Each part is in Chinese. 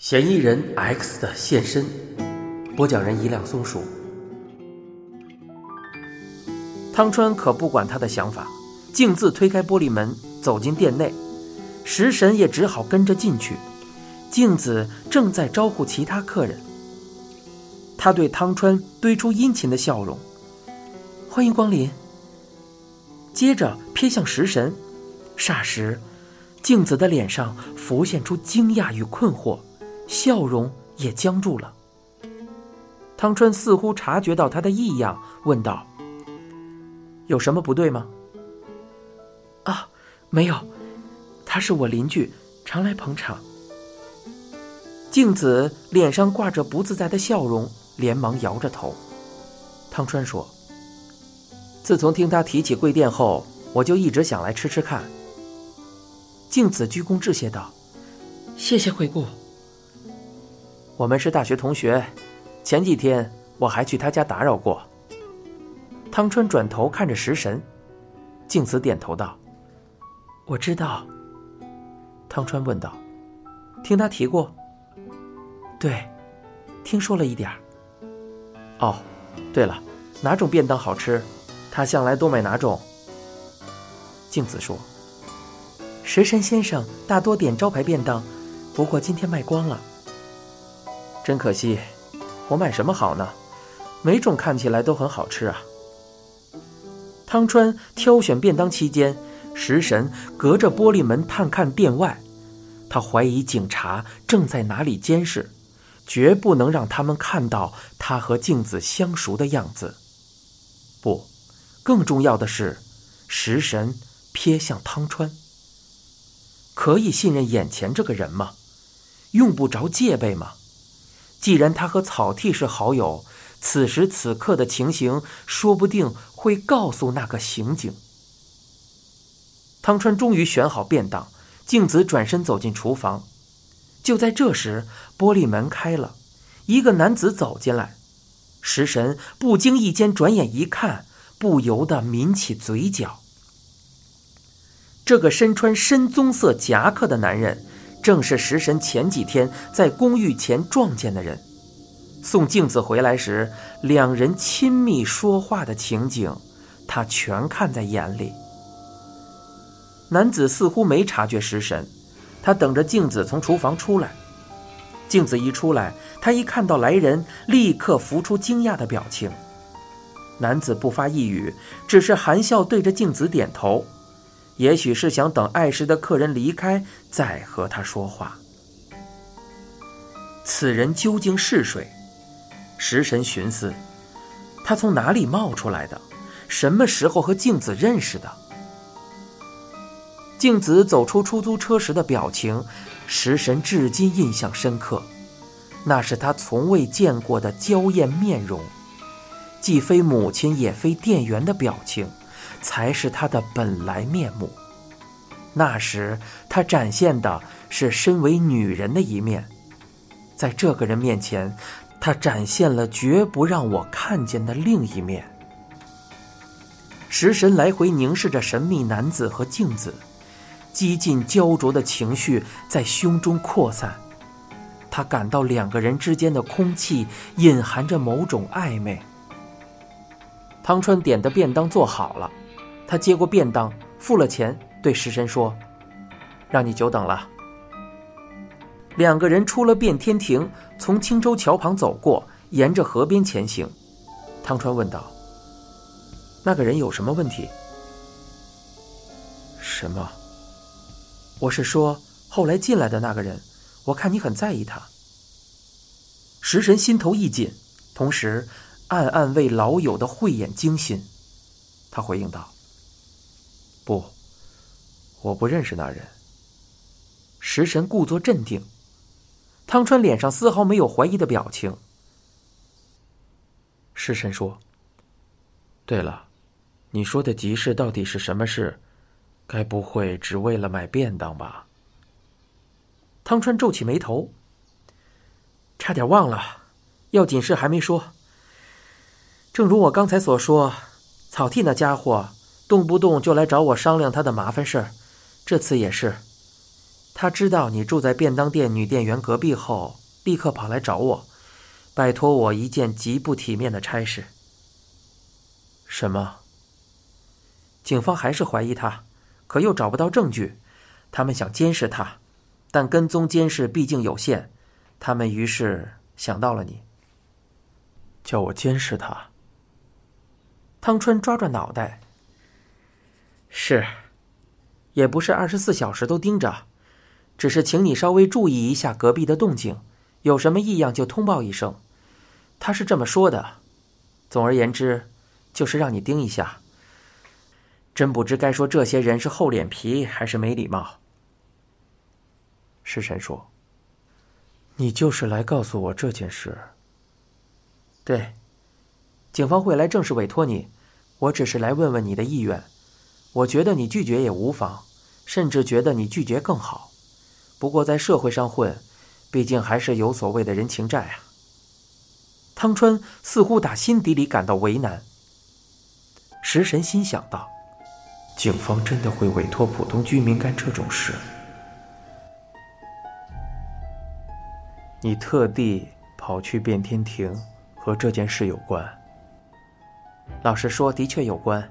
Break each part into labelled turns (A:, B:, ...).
A: 嫌疑人 X 的现身，播讲人一辆松鼠。汤川可不管他的想法，径自推开玻璃门，走进店内。食神也只好跟着进去。镜子正在招呼其他客人。他对汤川堆出殷勤的笑容：“欢迎光临。”接着瞥向食神，霎时，镜子的脸上浮现出惊讶与困惑。笑容也僵住了。汤川似乎察觉到他的异样，问道：“有什么不对吗？”“啊，没有，他是我邻居，常来捧场。”静子脸上挂着不自在的笑容，连忙摇着头。汤川说：“自从听他提起贵店后，我就一直想来吃吃看。”静子鞠躬致谢道：“谢谢惠顾。”我们是大学同学，前几天我还去他家打扰过。汤川转头看着食神，静子点头道：“我知道。”汤川问道：“听他提过？”“对，听说了一点儿。”“哦，对了，哪种便当好吃？他向来多买哪种？”静子说：“食神先生大多点招牌便当，不过今天卖光了。”真可惜，我买什么好呢？每种看起来都很好吃啊。汤川挑选便当期间，食神隔着玻璃门探看店外，他怀疑警察正在哪里监视，绝不能让他们看到他和镜子相熟的样子。不，更重要的是，食神瞥向汤川。可以信任眼前这个人吗？用不着戒备吗？既然他和草剃是好友，此时此刻的情形说不定会告诉那个刑警。汤川终于选好便当，静子转身走进厨房。就在这时，玻璃门开了，一个男子走进来。食神不经意间转眼一看，不由得抿起嘴角。这个身穿深棕色夹克的男人。正是食神前几天在公寓前撞见的人，送镜子回来时，两人亲密说话的情景，他全看在眼里。男子似乎没察觉食神，他等着镜子从厨房出来。镜子一出来，他一看到来人，立刻浮出惊讶的表情。男子不发一语，只是含笑对着镜子点头。也许是想等爱食的客人离开再和他说话。此人究竟是谁？食神寻思，他从哪里冒出来的？什么时候和镜子认识的？镜子走出出租车时的表情，食神至今印象深刻。那是他从未见过的娇艳面容，既非母亲也非店员的表情。才是她的本来面目。那时，她展现的是身为女人的一面，在这个人面前，她展现了绝不让我看见的另一面。食神来回凝视着神秘男子和镜子，几近焦灼的情绪在胸中扩散。他感到两个人之间的空气隐含着某种暧昧。汤川点的便当做好了。他接过便当，付了钱，对食神说：“让你久等了。”两个人出了变天亭，从青州桥旁走过，沿着河边前行。汤川问道：“那个人有什么问题？”“什么？”“我是说，后来进来的那个人，我看你很在意他。”食神心头一紧，同时暗暗为老友的慧眼惊心。他回应道。不，我不认识那人。食神故作镇定，汤川脸上丝毫没有怀疑的表情。食神说：“对了，你说的集市到底是什么事？该不会只为了买便当吧？”汤川皱起眉头，差点忘了，要紧事还没说。正如我刚才所说，草剃那家伙。动不动就来找我商量他的麻烦事儿，这次也是。他知道你住在便当店女店员隔壁后，立刻跑来找我，拜托我一件极不体面的差事。什么？警方还是怀疑他，可又找不到证据，他们想监视他，但跟踪监视毕竟有限，他们于是想到了你。叫我监视他。汤川抓抓脑袋。是，也不是二十四小时都盯着，只是请你稍微注意一下隔壁的动静，有什么异样就通报一声。他是这么说的。总而言之。就是让你盯一下。真不知该说这些人是厚脸皮还是没礼貌。食神说：“你就是来告诉我这件事。”对，警方会来正式委托你，我只是来问问你的意愿。我觉得你拒绝也无妨，甚至觉得你拒绝更好。不过在社会上混，毕竟还是有所谓的人情债啊。汤川似乎打心底里感到为难。食神心想到：“警方真的会委托普通居民干这种事？你特地跑去变天庭，和这件事有关？老实说，的确有关。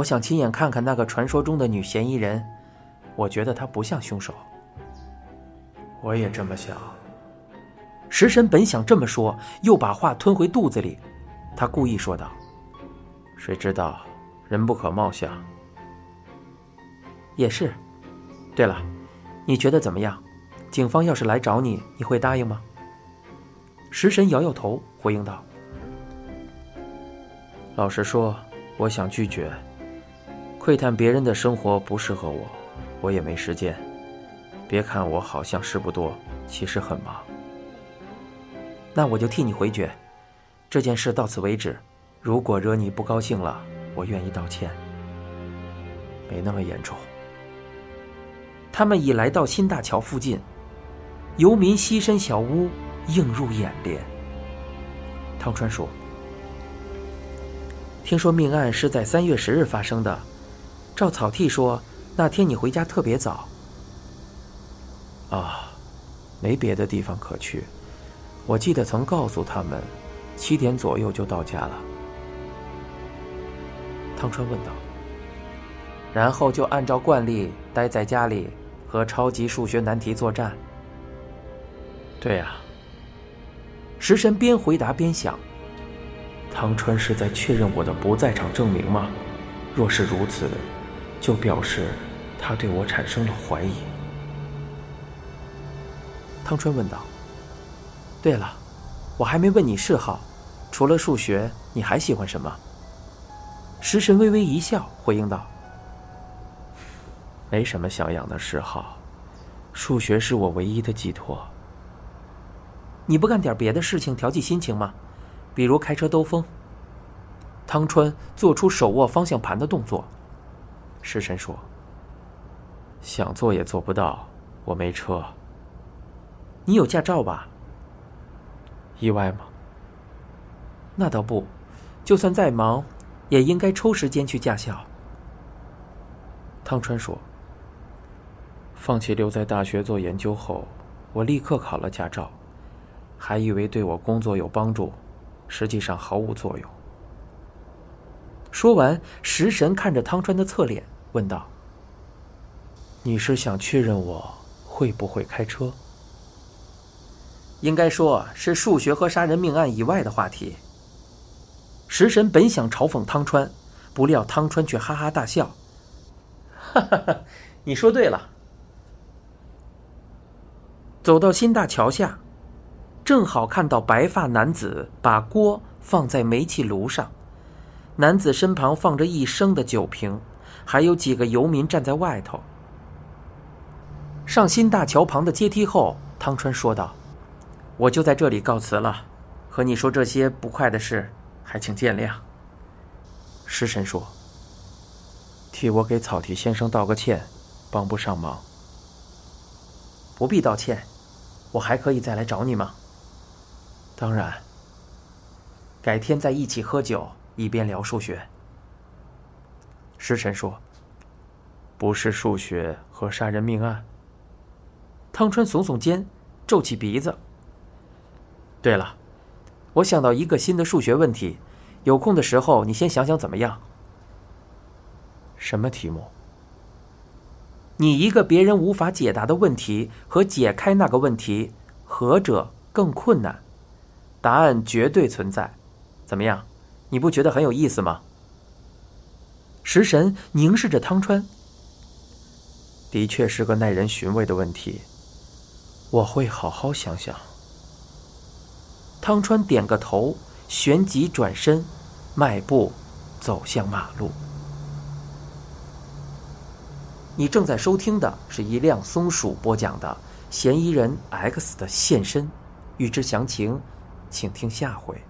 A: 我想亲眼看看那个传说中的女嫌疑人。我觉得她不像凶手。我也这么想。”食神本想这么说，又把话吞回肚子里。他故意说道。谁知道，人不可貌相。也是。对了，你觉得怎么样？警方要是来找你，你会答应吗？食神摇摇头，回应道：“老实说，我想拒绝。窥探别人的生活不适合我，我也没时间。别看我好像事不多，其实很忙。那我就替你回绝，这件事到此为止。”如果惹你不高兴了，我愿意道歉。没那么严重。他们已来到新大桥附近，游民栖身小屋映入眼帘。汤川说：“听说命案是在三月十日发生的，赵草剃说，那天你回家特别早。”啊，没别的地方可去，我记得曾告诉他们，七点左右就到家了。汤川问道：“然后就按照惯例待在家里，和超级数学难题作战。”“对呀。”食神边回答边想：“汤川是在确认我的不在场证明吗？若是如此，就表示他对我产生了怀疑。”汤川问道：“对了，我还没问你嗜好，除了数学，你还喜欢什么？”食神微微一笑，回应道：“没什么像样的嗜好，数学是我唯一的寄托。你不干点别的事情调剂心情吗？比如开车兜风？”汤川做出手握方向盘的动作。食神说：“想做也做不到，我没车。你有驾照吧？意外吗？那倒不，就算再忙。”也应该抽时间去驾校。汤川说：“放弃留在大学做研究后，我立刻考了驾照，还以为对我工作有帮助，实际上毫无作用。”说完，食神看着汤川的侧脸，问道：“你是想确认我会不会开车？”应该说是数学和杀人命案以外的话题。食神本想嘲讽汤川，不料汤川却哈哈大笑：“哈哈哈，你说对了。”走到新大桥下，正好看到白发男子把锅放在煤气炉上，男子身旁放着一升的酒瓶，还有几个游民站在外头。上新大桥旁的阶梯后，汤川说道：“我就在这里告辞了，和你说这些不快的事。”还请见谅。食神说：“替我给草剃先生道个歉，帮不上忙。不必道歉，我还可以再来找你吗？当然。改天再一起喝酒，一边聊数学。”食神说：“不是数学和杀人命案。”汤川耸耸肩，皱起鼻子。对了，我想到一个新的数学问题，有空的时候你先想想怎么样？
B: 什么题目？
A: 你一个别人无法解答的问题和解开那个问题，何者更困难？答案绝对存在，怎么样？你不觉得很有意思吗？食神凝视着汤川，
B: 的确是个耐人寻味的问题，我会好好想想。
A: 汤川点个头，旋即转身，迈步走向马路。你正在收听的是一辆松鼠播讲的《嫌疑人 X 的现身》，欲知详情，请听下回。